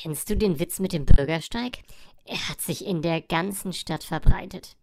Kennst du den Witz mit dem Bürgersteig? Er hat sich in der ganzen Stadt verbreitet.